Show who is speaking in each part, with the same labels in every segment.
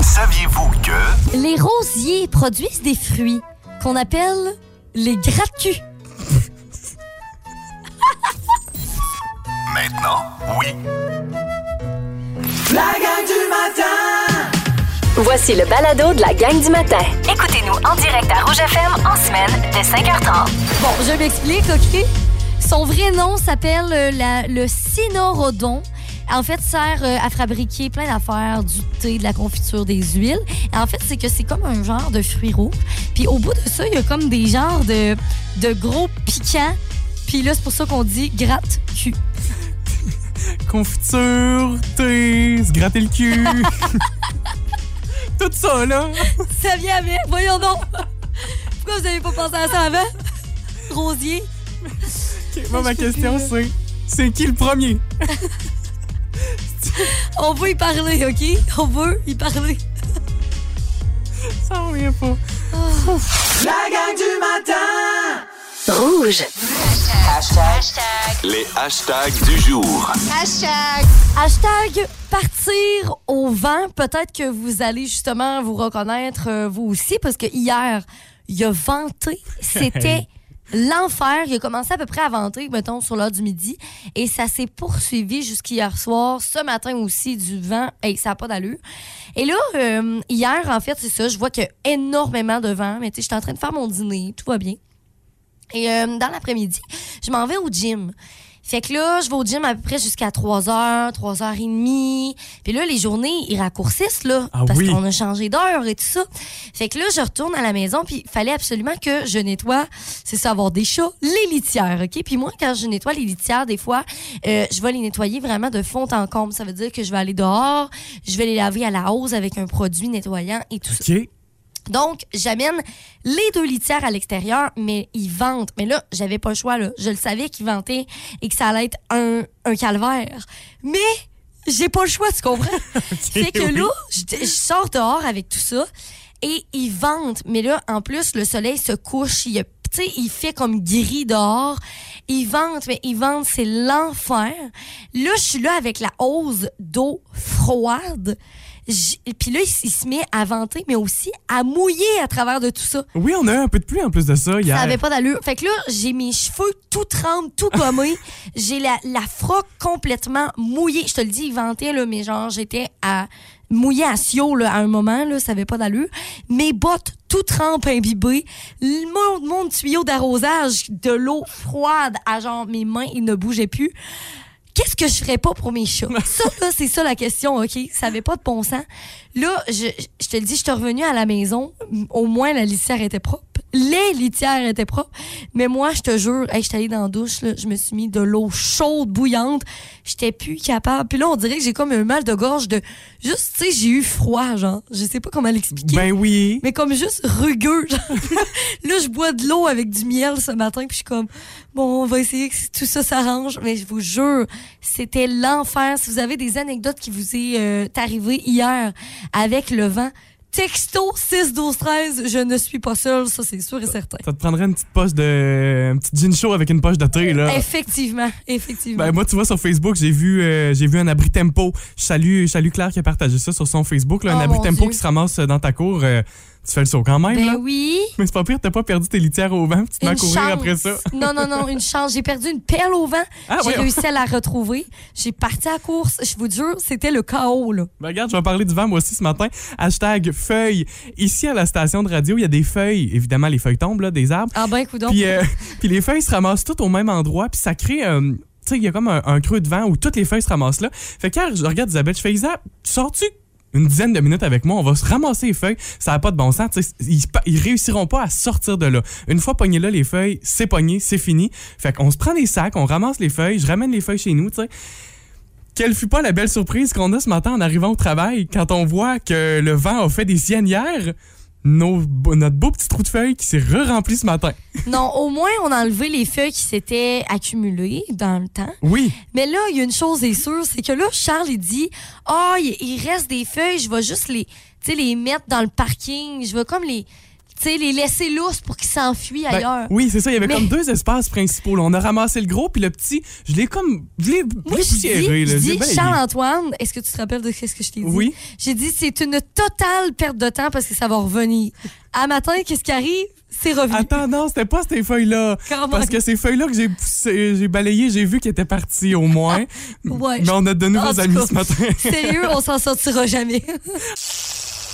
Speaker 1: Saviez-vous que...
Speaker 2: Les rosiers produisent des fruits qu'on appelle les gratte-culs.
Speaker 1: Maintenant, oui.
Speaker 3: La gang du matin!
Speaker 4: Voici le balado de la gang du matin. Écoutez-nous en direct à Rouge FM en semaine dès 5h30.
Speaker 2: Bon, je m'explique, OK? Son vrai nom s'appelle euh, la- le cynorhodon. En fait, sert euh, à fabriquer plein d'affaires, du thé, de la confiture, des huiles. Et en fait, c'est que c'est comme un genre de fruits rouges. Puis au bout de ça, il y a comme des genres de, de gros piquants. Puis là, c'est pour ça qu'on dit gratte-cul.
Speaker 5: Confiture, thé, se gratter le cul. Tout ça, là.
Speaker 2: Ça vient avec, voyons donc. Pourquoi vous avez pas pensé à ça avant? Rosier.
Speaker 5: Moi, ma question, c'est c'est qui le premier?
Speaker 2: On veut y parler, OK? On veut y parler.
Speaker 5: Ça revient pas.
Speaker 3: La gang du matin!
Speaker 4: Rouge.
Speaker 1: Les hashtags du jour.
Speaker 2: Hashtag partir au vent. Peut-être que vous allez justement vous reconnaître euh, vous aussi parce que hier, il a venté. C'était l'enfer. Il a commencé à peu près à vanter, mettons, sur l'heure du midi. Et ça s'est poursuivi jusqu'hier soir. Ce matin aussi, du vent. Et ça n'a pas d'allure. Et là, euh, hier, en fait, c'est ça. Je vois qu'il y a énormément de vent. Mais tu sais, je suis en train de faire mon dîner. Tout va bien. Et euh, dans l'après-midi, je m'en vais au gym. Fait que là, je vais au gym à peu près jusqu'à 3h, 3h30. Puis là, les journées, ils raccourcissent, là.
Speaker 5: Ah
Speaker 2: parce
Speaker 5: oui.
Speaker 2: qu'on a changé d'heure et tout ça. Fait que là, je retourne à la maison, puis il fallait absolument que je nettoie, c'est ça, avoir des chats, les litières, OK? Puis moi, quand je nettoie les litières, des fois, euh, je vais les nettoyer vraiment de fond en comble. Ça veut dire que je vais aller dehors, je vais les laver à la hausse avec un produit nettoyant et tout ça. Donc, j'amène les deux litières à l'extérieur, mais ils ventent. Mais là, j'avais pas le choix. Là. Je le savais qu'ils ventaient et que ça allait être un, un calvaire. Mais j'ai pas le choix, tu comprends? fait que
Speaker 5: oui.
Speaker 2: là, je, je sors dehors avec tout ça et ils ventent. Mais là, en plus, le soleil se couche. Il, sais, il fait comme gris dehors. Ils ventent, mais ils ventent, c'est l'enfer. Là, je suis là avec la hausse d'eau froide. Puis là, il, il se met à venter, mais aussi à mouiller à travers de tout ça.
Speaker 5: Oui, on a eu un peu de pluie en plus de ça hier.
Speaker 2: Ça avait pas d'allure. Fait que là, j'ai mes cheveux tout trempés, tout gommés. j'ai la, la froc complètement mouillée. Je te le dis, il ventait, là, mais genre, j'étais à mouillée à Sio, là, à un moment, là, ça avait pas d'allure. Mes bottes tout trempes, imbibées. Mon, mon tuyau d'arrosage de l'eau froide à genre, mes mains, ils ne bougeaient plus. Qu'est-ce que je ferais pas pour mes chats? Ça, là, c'est ça la question, OK? Ça avait pas de bon sens. Là, je, je te le dis, je suis revenue à la maison. Au moins, la litière était propre. Les litières étaient propres. Mais moi, je te jure, hey, j'étais allée dans la douche, là, je me suis mis de l'eau chaude, bouillante. J'étais plus capable. Puis là, on dirait que j'ai comme un mal de gorge de... Juste, tu sais, j'ai eu froid, genre. Je sais pas comment l'expliquer.
Speaker 5: Ben oui.
Speaker 2: Mais comme juste rugueux. genre. là, je bois de l'eau avec du miel ce matin, puis je suis comme, bon, on va essayer que tout ça s'arrange. Mais je vous jure, c'était l'enfer. Si vous avez des anecdotes qui vous est euh, arrivées hier avec le vent, texto 6 12 13 je ne suis pas seule, ça c'est sûr et certain.
Speaker 5: Ça te prendrait une petite poche de. un petit gin chaud avec une poche de thé, là.
Speaker 2: Effectivement, effectivement.
Speaker 5: Ben moi, tu vois, sur Facebook, j'ai vu, euh, j'ai vu un abri tempo. Je salue, je salue Claire qui a partagé ça sur son Facebook. Là, un
Speaker 2: Oh,
Speaker 5: abri tempo
Speaker 2: Dieu.
Speaker 5: qui se ramasse dans ta cour. euh, tu fais le saut quand même.
Speaker 2: ben
Speaker 5: là?
Speaker 2: oui.
Speaker 5: Mais c'est pas pire, t'as pas perdu tes litières au vent, puis tu te mets à
Speaker 2: Une
Speaker 5: courir
Speaker 2: chance.
Speaker 5: après ça.
Speaker 2: Non, non, non, une chance. J'ai perdu une perle au vent.
Speaker 5: Ah,
Speaker 2: J'ai
Speaker 5: voyons.
Speaker 2: réussi à la retrouver. J'ai parti à la course. Je vous jure, c'était le chaos, là.
Speaker 5: Ben regarde, je vais parler du vent moi aussi ce matin. Hashtag feuilles. Ici à la station de radio, il y a des feuilles. Évidemment, les feuilles tombent là, des arbres.
Speaker 2: Ah ben, coudonc.
Speaker 5: Puis, euh, puis les feuilles se ramassent toutes au même endroit, puis ça crée. euh, tu sais, il y a comme un, un creux de vent où toutes les feuilles se ramassent là. Fait que je regarde Isabelle, je fais Isa, sors-tu une dizaine de minutes avec moi, on va se ramasser les feuilles. Ça n'a pas de bon sens. Ils, réussiront pas à sortir de là. Une fois pogné là, les feuilles, c'est pogné, c'est fini. Fait qu'on se prend des sacs, on ramasse les feuilles, je ramène les feuilles chez nous, tu sais. quelle fut pas la belle surprise qu'on a ce matin en arrivant au travail quand on voit que le vent a fait des siennières? Nos, notre beau petit trou de feuilles qui s'est re-rempli ce matin.
Speaker 2: Non, au moins, on a enlevé les feuilles qui s'étaient accumulées dans le temps.
Speaker 5: Oui.
Speaker 2: Mais là, il y a une chose est sûre, c'est que là, Charles, il dit Ah, il, il reste des feuilles, je vais juste les, les mettre dans le parking. Je vais comme les, sais, les laisser lousses pour qu'ils s'enfuient
Speaker 5: Ben,
Speaker 2: ailleurs.
Speaker 5: oui, c'est ça. Il y avait
Speaker 2: Mais-
Speaker 5: comme deux espaces principaux. là. On a ramassé le gros, puis le petit, je l'ai comme. Je l'ai
Speaker 2: je dis,
Speaker 5: poussiéré.
Speaker 2: je
Speaker 5: Je l'ai
Speaker 2: dis,
Speaker 5: balayé.
Speaker 2: Charles-Antoine, est-ce que tu te rappelles de ce que je t'ai dit?
Speaker 5: Oui.
Speaker 2: J'ai dit, c'est une totale perte de temps parce que ça va revenir. À matin, qu'est-ce qui arrive? C'est revenu.
Speaker 5: Attends, non, c'était pas ces feuilles-là. Parce que ces feuilles-là que j'ai j'ai balayées, j'ai vu qu'elles étaient parties au moins.
Speaker 2: Ouais.
Speaker 5: Mais on a de nouveaux amis ce matin.
Speaker 2: Sérieux, on s'en sortira jamais.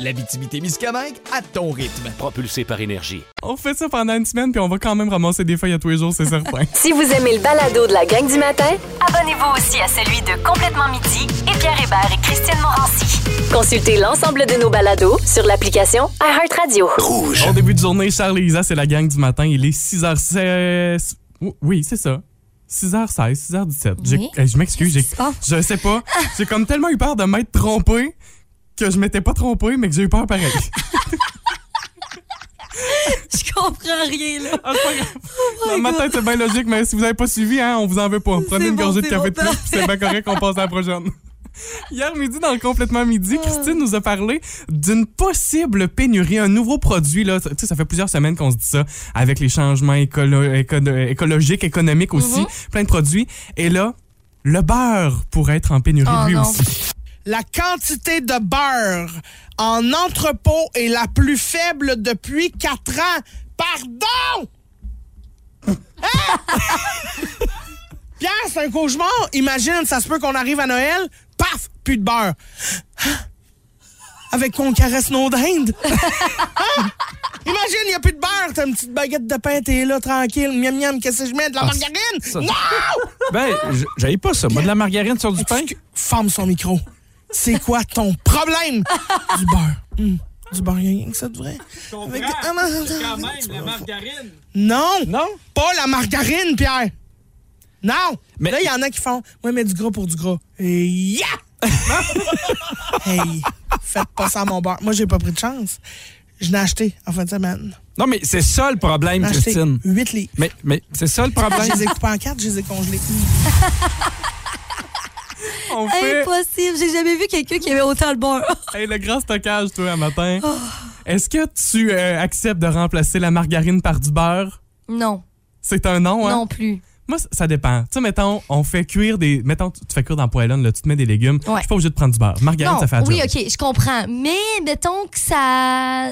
Speaker 6: L'Abitibi-Témiscamingue à ton rythme.
Speaker 1: Propulsé par énergie.
Speaker 5: On fait ça pendant une semaine, puis on va quand même ramasser des feuilles à tous les jours, c'est certain.
Speaker 4: Si vous aimez le balado de la gang du matin, abonnez-vous aussi à celui de Complètement midi et Pierre Hébert et Christiane Morancy. Consultez l'ensemble de nos balados sur l'application iHeartRadio.
Speaker 1: Rouge.
Speaker 5: Bon début de journée, Charles et Isa, c'est la gang du matin. Il est 6h16. Oui, c'est ça. 6h16, 6h17. J'ai-
Speaker 2: Oui.
Speaker 5: je m'excuse, j'ai-
Speaker 2: Ah.
Speaker 5: je sais pas. J'ai comme tellement eu peur de m'être trompé que je m'étais pas trompé, mais que j'ai eu peur pareil.
Speaker 2: Je comprends rien, là.
Speaker 5: Ah, c'est pas grave. Dans ma tête, c'est bien logique, mais si vous avez pas suivi, hein, on vous en veut pas. Prenez une
Speaker 2: bon,
Speaker 5: gorgée de café
Speaker 2: bon,
Speaker 5: de plus, puis c'est bien correct, on passe à la prochaine. Hier midi, dans le Complètement Midi,
Speaker 2: Ah.
Speaker 5: Christine nous a parlé d'une possible pénurie, un nouveau produit. Là. Tu sais, ça fait plusieurs semaines qu'on se dit ça, avec les changements écolo- éco- écologiques, économiques aussi,
Speaker 2: Mm-hmm.
Speaker 5: plein de produits. Et là, le beurre pourrait être en pénurie
Speaker 2: Oh
Speaker 5: lui
Speaker 2: non.
Speaker 5: aussi.
Speaker 7: La quantité de beurre en entrepôt est la plus faible depuis 4 ans. Pardon! Hein? Pierre, c'est un cauchemar. Imagine, ça se peut qu'on arrive à Noël, paf, plus de beurre. Hein? Avec qu'on caresse nos dindes? Hein? Imagine, il n'y a plus de beurre. T'as une petite baguette de pain, t'es là, tranquille. Miam, miam, qu'est-ce que je mets? De la margarine?
Speaker 8: ça-
Speaker 7: Non!
Speaker 8: Ben, j'avais pas ça. Moi, de la margarine sur du pain.
Speaker 7: Ferme son micro. C'est quoi ton problème? du beurre. Hum, Du beurre, il y a rien que ça de vrai. Avec- Ah, non, non, non.
Speaker 8: la margarine.
Speaker 7: Non!
Speaker 8: Non?
Speaker 7: Pas la margarine, Pierre! Non!
Speaker 8: Mais-
Speaker 7: Là, il y en a qui font Ouais, mais du gras pour du gras. Et ya! hey, faites pas ça à mon beurre. Moi, j'ai pas pris de chance. Je l'ai acheté en fin de semaine.
Speaker 8: Non, mais c'est ça le problème, Christine.
Speaker 7: 8 livres.
Speaker 8: Mais, mais c'est ça le
Speaker 7: Je
Speaker 8: problème.
Speaker 7: les ai coupés en quatre, je les ai congelés.
Speaker 5: On fait
Speaker 2: Impossible, j'ai jamais vu quelqu'un qui avait autant le beurre.
Speaker 5: hey, le grand stockage, toi, un matin.
Speaker 2: Oh.
Speaker 5: Est-ce que tu euh, acceptes de remplacer la margarine par du beurre?
Speaker 2: Non,
Speaker 5: C'est un non, hein?
Speaker 2: non plus.
Speaker 5: Moi, ça- dépend. Tu sais, mettons, on fait cuire des. Mettons, tu fais cuire dans la poêlonne, là, tu te mets des légumes. Je
Speaker 2: Ouais.
Speaker 5: suis pas obligé de prendre du beurre. Margarine,
Speaker 2: non,
Speaker 5: ça fait la
Speaker 2: oui,
Speaker 5: job.
Speaker 2: OK, je comprends. Mais mettons que ça...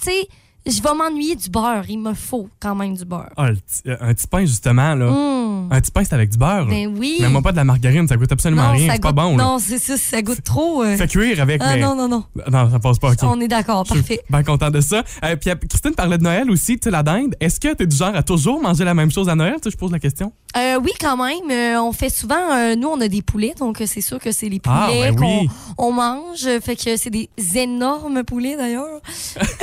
Speaker 2: Tu sais, je vais m'ennuyer du beurre. Il me faut quand même du beurre.
Speaker 5: Ah, euh, un petit pain, justement, là.
Speaker 2: Hum,
Speaker 5: Un petit pain, c'est avec du beurre.
Speaker 2: Ben oui.
Speaker 5: Mais moi, pas de la margarine, ça goûte absolument
Speaker 2: non,
Speaker 5: rien.
Speaker 2: ça
Speaker 5: C'est pas bon, là.
Speaker 2: Non, c'est ça, ça goûte trop. euh.
Speaker 5: Fais cuire avec,
Speaker 2: Ah
Speaker 5: mais.
Speaker 2: non, non, non.
Speaker 5: Non, ça passe pas.
Speaker 2: On est d'accord,
Speaker 5: Je suis
Speaker 2: parfait.
Speaker 5: bien content de ça. Euh, puis euh, Christine parlait de Noël aussi, tu sais, la dinde. Est-ce que tu es du genre à toujours manger la même chose à Noël? Tu je pose la question.
Speaker 2: Euh, oui, quand même. Euh, on fait souvent, euh, nous, on a des poulets, donc c'est sûr que c'est les poulets
Speaker 5: Ah, ben
Speaker 2: qu'on
Speaker 5: oui.
Speaker 2: on mange. Fait que c'est des énormes poulets, d'ailleurs.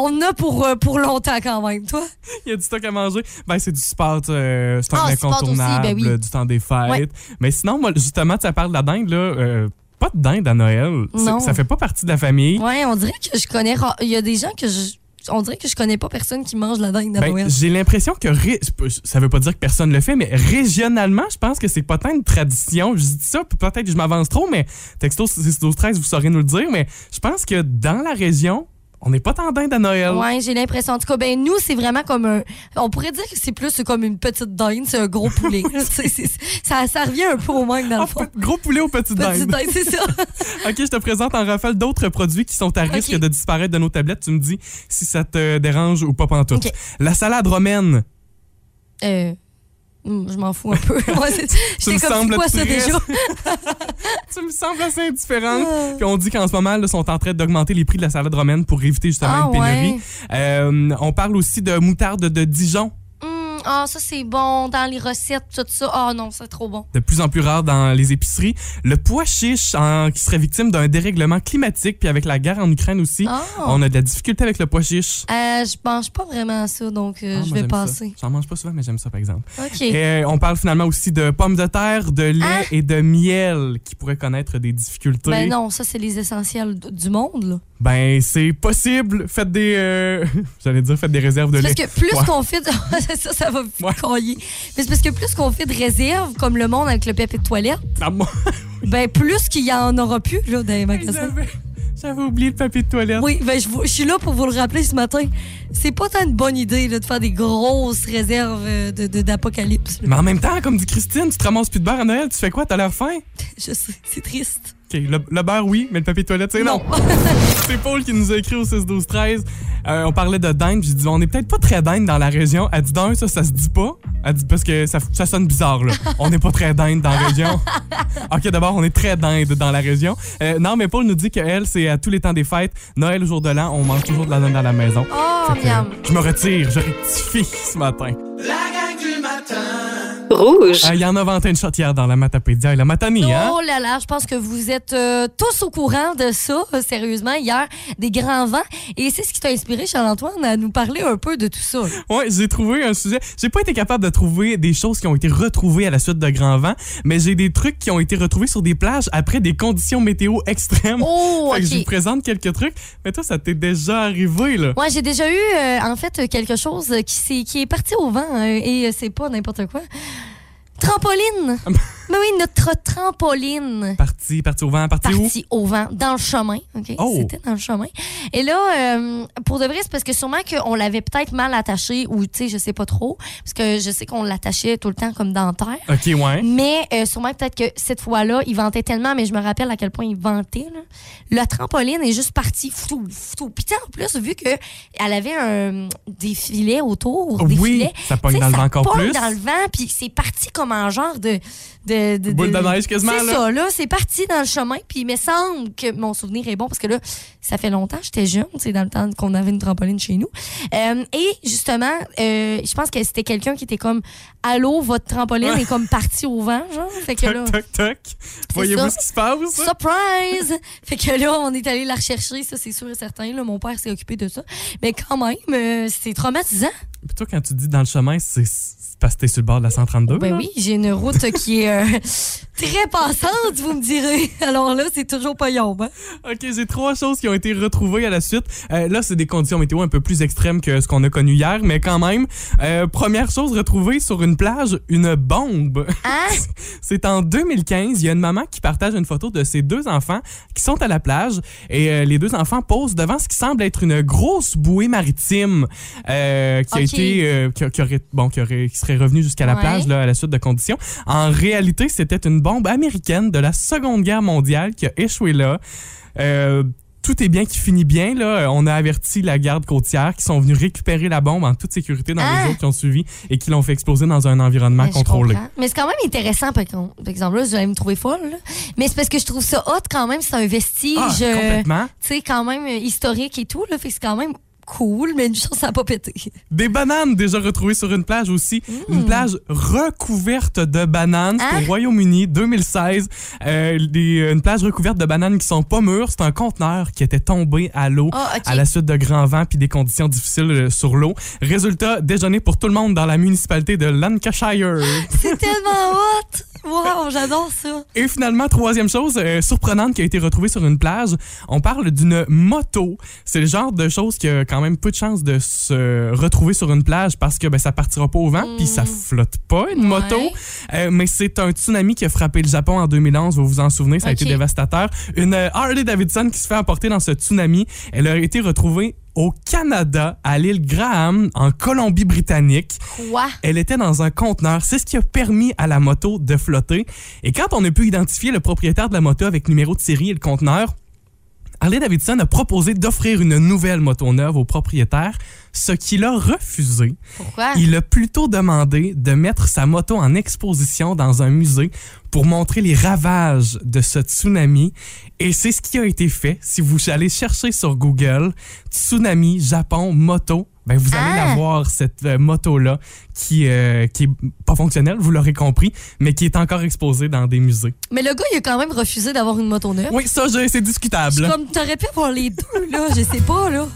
Speaker 2: On a pour, euh, pour longtemps quand même, toi.
Speaker 5: Il y a du stock à manger. Ben, c'est du sport, euh, c'est un
Speaker 2: Ah, aussi,
Speaker 5: incontournable,
Speaker 2: ben oui.
Speaker 5: euh, du temps des fêtes.
Speaker 2: Ouais.
Speaker 5: Mais sinon, moi, justement, tu parles de la dinde, là. euh, pas de dinde à Noël.
Speaker 2: Non.
Speaker 5: Ça fait pas partie de la famille.
Speaker 2: Ouais, on dirait que je connais. Il y a des gens que je. On dirait que je connais pas personne qui mange la dinde à
Speaker 5: Ben,
Speaker 2: Noël.
Speaker 5: j'ai l'impression que ré- ça veut pas dire que personne le fait, mais régionalement, je pense que c'est pas tant une tradition. Je dis ça, peut-être que je m'avance trop, mais texto 612 13, vous saurez nous le dire, mais je pense que dans la région, on n'est pas tant dinde à Noël.
Speaker 2: Ouais, j'ai l'impression. En tout cas, ben nous, c'est vraiment comme un. On pourrait dire que c'est plus comme une petite dinde, c'est un gros poulet. C'est- c'est- ça, ça revient un peu au même dans le
Speaker 5: Ah,
Speaker 2: fond.
Speaker 5: gros poulet aux petites
Speaker 2: Petite dinde, c'est ça.
Speaker 5: OK, je te présente en rafale d'autres produits qui sont à risque de disparaître de nos tablettes. Tu me dis si ça te dérange ou pas pantoute.
Speaker 2: OK.
Speaker 5: La salade romaine.
Speaker 2: Euh, Je m'en fous un peu. J'étais comme, quoi ça déjà?
Speaker 5: tu me sembles assez indifférente.
Speaker 2: Ah.
Speaker 5: Puis on dit qu'en ce moment, là, sont en train d'augmenter les prix de la salade romaine pour éviter justement
Speaker 2: Ah,
Speaker 5: une pénurie.
Speaker 2: ouais?
Speaker 5: Euh, on parle aussi de moutarde de Dijon,
Speaker 2: Ah, ça, c'est bon. Dans les recettes, tout ça. Ah non, c'est trop bon.
Speaker 5: de plus en plus rare dans les épiceries. Le pois chiche qui serait victime d'un dérèglement climatique, puis avec la guerre en Ukraine aussi,
Speaker 2: Ah.
Speaker 5: on a de la difficulté avec le pois chiche.
Speaker 2: Euh, je mange pas vraiment à ça, donc euh,
Speaker 5: Ah,
Speaker 2: je vais passer.
Speaker 5: J'en mange pas souvent, mais j'aime ça, par exemple.
Speaker 2: OK.
Speaker 5: Et euh, on parle finalement aussi de pommes de terre, de lait
Speaker 2: Ah.
Speaker 5: et de miel qui pourraient connaître des difficultés.
Speaker 2: Ben non, ça, c'est les essentiels du monde, là.
Speaker 5: Ben, c'est possible. Faites des. euh, J'allais dire, faites des réserves de lait.
Speaker 2: parce que plus
Speaker 5: Ouais.
Speaker 2: qu'on fait de... ça, ça va
Speaker 5: Ouais.
Speaker 2: Mais c'est parce que plus qu'on fait de réserves, comme le monde avec le papier de toilette,
Speaker 5: Ah, moi,
Speaker 2: ben plus qu'il y en aura plus, là, dans les magasins.
Speaker 5: J'avais oublié le papier de toilette.
Speaker 2: Oui, ben je, suis là pour vous le rappeler ce matin. C'est pas tant une bonne idée là, de faire des grosses réserves euh, de- de- d'apocalypse. là.
Speaker 5: Mais en même temps, comme dit Christine, tu te ramasses plus de beurre à Noël, tu fais quoi? T'as l'air faim?
Speaker 2: Je sais, c'est triste.
Speaker 5: OK, le, le beurre, oui, mais le papier de toilette, c'est non. c'est Paul qui nous a écrit au 6-12-13. Euh, on parlait de dinde, j'ai dit, on est peut-être pas très dinde dans la région. Elle dit, d'un, ça, ça se dit pas. Elle dit, parce que ça, ça sonne bizarre, là. On n'est pas très dinde dans la région. OK, d'abord, on est très dinde dans la région. Euh, non, mais Paul nous dit qu'elle, c'est à tous les temps des fêtes. Noël, au jour de l'an, on mange toujours de la dinde dans la maison.
Speaker 2: Oh,
Speaker 5: que,
Speaker 2: miam.
Speaker 5: je me retire, je rectifie ce matin.
Speaker 3: La gang du matin.
Speaker 4: Rouge.
Speaker 5: Euh, Il y en a vanté une shot hier dans la Matapédia et la Matanie, hein?
Speaker 2: Oh là là, je pense que vous êtes euh, tous au courant de ça, euh, sérieusement, hier, des grands vents. Et c'est ce qui t'a inspiré, Charles-Antoine, à nous parler un peu de tout ça.
Speaker 5: Ouais, j'ai trouvé un sujet. J'ai pas été capable de trouver des choses qui ont été retrouvées à la suite de grands vents, mais j'ai des trucs qui ont été retrouvés sur des plages après des conditions météo extrêmes.
Speaker 2: Oh,
Speaker 5: Fait que je vous présente quelques trucs. Mais toi, ça t'est déjà arrivé, là.
Speaker 2: Moi, j'ai déjà eu, euh, en fait, quelque chose qui, s'est- qui est parti au vent euh, et c'est pas n'importe quoi. Trampoline! Mais oui, notre trampoline.
Speaker 5: Parti, parti au vent, parti où?
Speaker 2: Parti au vent, dans le chemin. OK?
Speaker 5: Oh.
Speaker 2: C'était dans le chemin. Et là, euh, pour de vrai, c'est parce que sûrement qu'on l'avait peut-être mal attaché ou, tu sais, je sais pas trop. Parce que je sais qu'on l'attachait tout le temps comme dans terre.
Speaker 5: OK, ouais.
Speaker 2: Mais euh, sûrement peut-être que cette fois-là, il ventait tellement, mais je me rappelle à quel point il ventait. Là. Le trampoline est juste parti. Fou, fou. Puis en plus, vu qu'elle avait un, des filets autour, des
Speaker 5: Oui,
Speaker 2: filets,
Speaker 5: ça pogne dans le vent encore
Speaker 2: pogne
Speaker 5: plus.
Speaker 2: dans le vent, puis c'est parti comme en genre de... de, de
Speaker 5: Boule de neige quasiment,
Speaker 2: C'est ça, là. C'est parti dans le chemin, puis il me semble que mon souvenir est bon, parce que là, ça fait longtemps, j'étais jeune, c'est dans le temps qu'on avait une trampoline chez nous. Euh, et justement, euh, je pense que c'était quelqu'un qui était comme Allô, votre trampoline est comme partie au vent, genre. Fait que là.
Speaker 5: Toc, toc, toc. Voyez-vous ce qui se passe?
Speaker 2: Surprise! fait que là, on est allé la rechercher, ça c'est sûr et certain. Là, mon père s'est occupé de ça. Mais quand même, euh, c'est traumatisant.
Speaker 5: Puis toi, quand tu dis dans le chemin, c'est parce que t'es sur le bord de la 132.
Speaker 2: Ben
Speaker 5: là?
Speaker 2: oui, j'ai une route qui est euh, très passante, vous me direz. Alors là, c'est toujours pas yombe. hein?
Speaker 5: OK, j'ai trois choses qui ont été retrouvées à la suite. Euh, là, c'est des conditions météo un peu plus extrêmes que ce qu'on a connu hier, mais quand même. Euh, première chose retrouvée sur une plage, une bombe.
Speaker 2: Hein?
Speaker 5: c'est en 2015. Il y a une maman qui partage une photo de ses deux enfants qui sont à la plage et les deux enfants posent devant ce qui semble être une grosse bouée maritime qui a
Speaker 2: OK.
Speaker 5: Euh, qui, qui aurait bon qui aurait qui serait revenue jusqu'à la
Speaker 2: Ouais.
Speaker 5: plage là, à la suite de conditions. En réalité, c'était une bombe américaine de la Seconde Guerre mondiale qui a échoué là. Euh, tout est bien qui finit bien. Là. On a averti la garde côtière qui sont venus récupérer la bombe en toute sécurité dans
Speaker 2: Ah!
Speaker 5: les jours qui ont suivi et qui l'ont fait exploser dans un environnement
Speaker 2: Ben, je
Speaker 5: contrôlé.
Speaker 2: Mais c'est quand même intéressant, par exemple, là, vous allez me trouver folle. là. Mais c'est parce que je trouve ça hot quand même. C'est un vestige,
Speaker 5: Ah,
Speaker 2: euh, tu sais, quand même euh, historique et tout. Là, fait que c'est quand même cool, mais une chance, ça n'a pas pété.
Speaker 5: Des bananes déjà retrouvées sur une plage aussi. Une plage recouverte de bananes.
Speaker 2: Hein?
Speaker 5: au Royaume-Uni, 2016. Euh, des- une plage recouverte de bananes qui sont pas mûres. C'est un conteneur qui était tombé à l'eau
Speaker 2: Ah,
Speaker 5: à la suite de grands vents puis des conditions difficiles euh, sur l'eau. Résultat, déjeuner pour tout le monde dans la municipalité de Lancashire.
Speaker 2: C'est tellement hot! Wow, j'adore ça.
Speaker 5: Et finalement, troisième chose euh, surprenante qui a été retrouvée sur une plage, on parle d'une moto. C'est le genre de chose qui a quand même peu de chances de se retrouver sur une plage parce que ben, ça partira pas au vent puis ça flotte pas une
Speaker 2: Ouais.
Speaker 5: moto. Euh, mais c'est un tsunami qui a frappé le Japon en 2011, vous vous en souvenez, ça a été dévastateur. Une euh, Harley Davidson qui se fait emporter dans ce tsunami, elle a été retrouvée au Canada, à l'île Graham, en Colombie-Britannique.
Speaker 2: Quoi?
Speaker 5: Elle était dans un conteneur. C'est ce qui a permis à la moto de flotter. Et quand on a pu identifier le propriétaire de la moto avec numéro de série et le conteneur, Harley Davidson a proposé d'offrir une nouvelle moto neuve au propriétaire, ce qu'il a refusé.
Speaker 2: Pourquoi?
Speaker 5: Il a plutôt demandé de mettre sa moto en exposition dans un musée pour montrer les ravages de ce tsunami. Et c'est ce qui a été fait. Si vous allez chercher sur Google tsunami Japon moto, ben vous allez
Speaker 2: Ah!
Speaker 5: la voir cette euh, moto là qui euh, qui est pas fonctionnelle, vous l'aurez compris, mais qui est encore exposée dans des musées.
Speaker 2: Mais le gars, il a quand même refusé d'avoir une moto neuve.
Speaker 5: Oui, ça je- c'est
Speaker 2: Je
Speaker 5: discutable.
Speaker 2: Comme t'aurais pu avoir les deux, là. Je sais pas, là.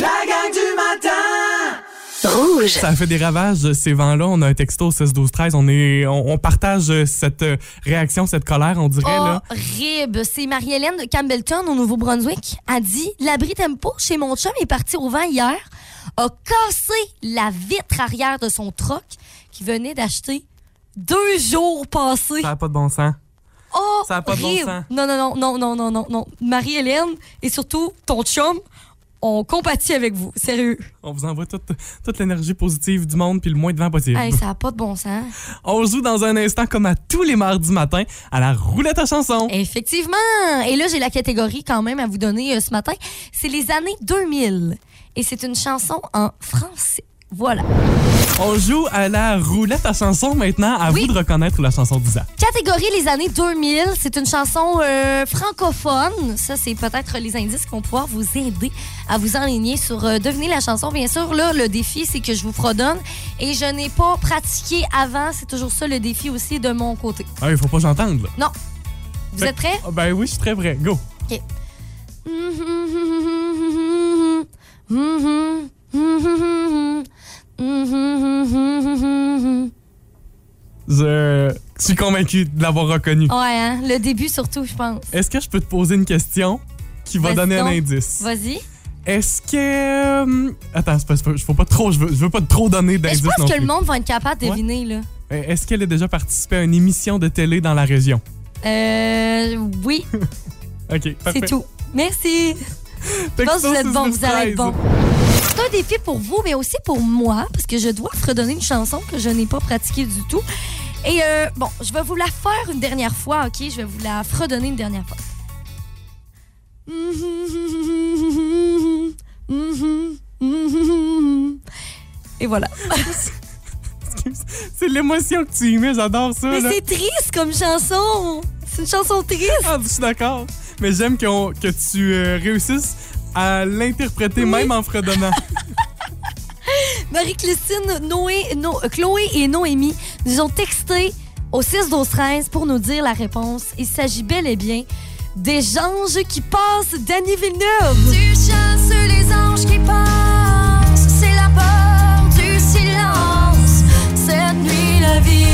Speaker 3: La gang du matin
Speaker 4: Rouge.
Speaker 5: Ça fait des ravages, ces vents-là. On a un texto 16 12 13 On, est, on, on partage euh, cette euh, réaction, cette colère, on dirait. là.
Speaker 2: Horrible. C'est Marie-Hélène de Campbellton, au Nouveau-Brunswick, a dit L'abri tempo chez mon chum est parti au vent hier, a cassé la vitre arrière de son troc qu'il venait d'acheter deux jours passés.
Speaker 5: Ça n'a pas de bon sens.
Speaker 2: Oh,
Speaker 5: ça a pas de bon sens.
Speaker 2: Non, non, non, non, non, non, non, non. Marie-Hélène et surtout ton chum, on compatit avec vous. Sérieux.
Speaker 5: On vous envoie toute, toute l'énergie positive du monde puis le moins de vent possible.
Speaker 2: Hey, ça n'a pas de bon sens.
Speaker 5: On joue dans un instant, comme à tous les mardis matins, à la roulette à chanson.
Speaker 2: Effectivement. Et là, j'ai la catégorie quand même à vous donner euh, ce matin. C'est les années 2000. Et c'est une chanson en français. Voilà.
Speaker 5: On joue à la roulette à chanson maintenant. À
Speaker 2: Oui.
Speaker 5: vous de reconnaître la chanson d'Isa.
Speaker 2: Catégorie les années 2000, c'est une chanson euh, francophone. Ça, c'est peut-être les indices qui vont pouvoir vous aider à vous enligner sur euh, deviner la chanson. Bien sûr, là, le défi, c'est que je vous fredonne. Et je n'ai pas pratiqué avant. C'est toujours ça le défi aussi de mon côté.
Speaker 5: Ah, il faut pas que j'entende.
Speaker 2: Non. Vous
Speaker 5: Fait-
Speaker 2: êtes prêts?
Speaker 5: Ah, Ben oui, je suis très prêt. Go. Je suis convaincu de l'avoir reconnu.
Speaker 2: Ouais, hein? le début surtout, je pense.
Speaker 5: Est-ce que je peux te poser une question qui va donner un indice?
Speaker 2: Vas-y.
Speaker 5: Est-ce que. euh, Attends, je veux pas trop, je veux, je veux pas trop donner d'indices
Speaker 2: je pense
Speaker 5: non
Speaker 2: que
Speaker 5: plus.
Speaker 2: le monde va être capable de
Speaker 5: Ouais.
Speaker 2: deviner, là.
Speaker 5: Euh, Est-ce qu'elle a déjà participé à une émission de télé dans la région?
Speaker 2: Euh, oui,
Speaker 5: OK, parfait.
Speaker 2: c'est tout. Merci. Je pense que vous êtes bon, vous allez être bon. C'est un défi pour vous, mais aussi pour moi, parce que je dois fredonner une chanson que je n'ai pas pratiquée du tout. Et euh, bon, je vais vous la faire une dernière fois, OK? Je vais vous la fredonner une dernière fois. Et voilà.
Speaker 5: C'est l'émotion que tu y mets, j'adore ça.
Speaker 2: Mais c'est triste comme chanson. C'est une chanson triste.
Speaker 5: Ah, je suis d'accord. Mais j'aime qu'on- que tu euh, réussisses à l'interpréter même en fredonnant.
Speaker 2: Marie-Christine, Noé, No- Chloé et Noémie nous ont texté au 6 12 13 pour nous dire la réponse. Il s'agit bel et bien des anges qui passent d'Annie Villeneuve.
Speaker 9: Tu chasses les anges qui passent, c'est la peur du silence. Cette nuit, la vie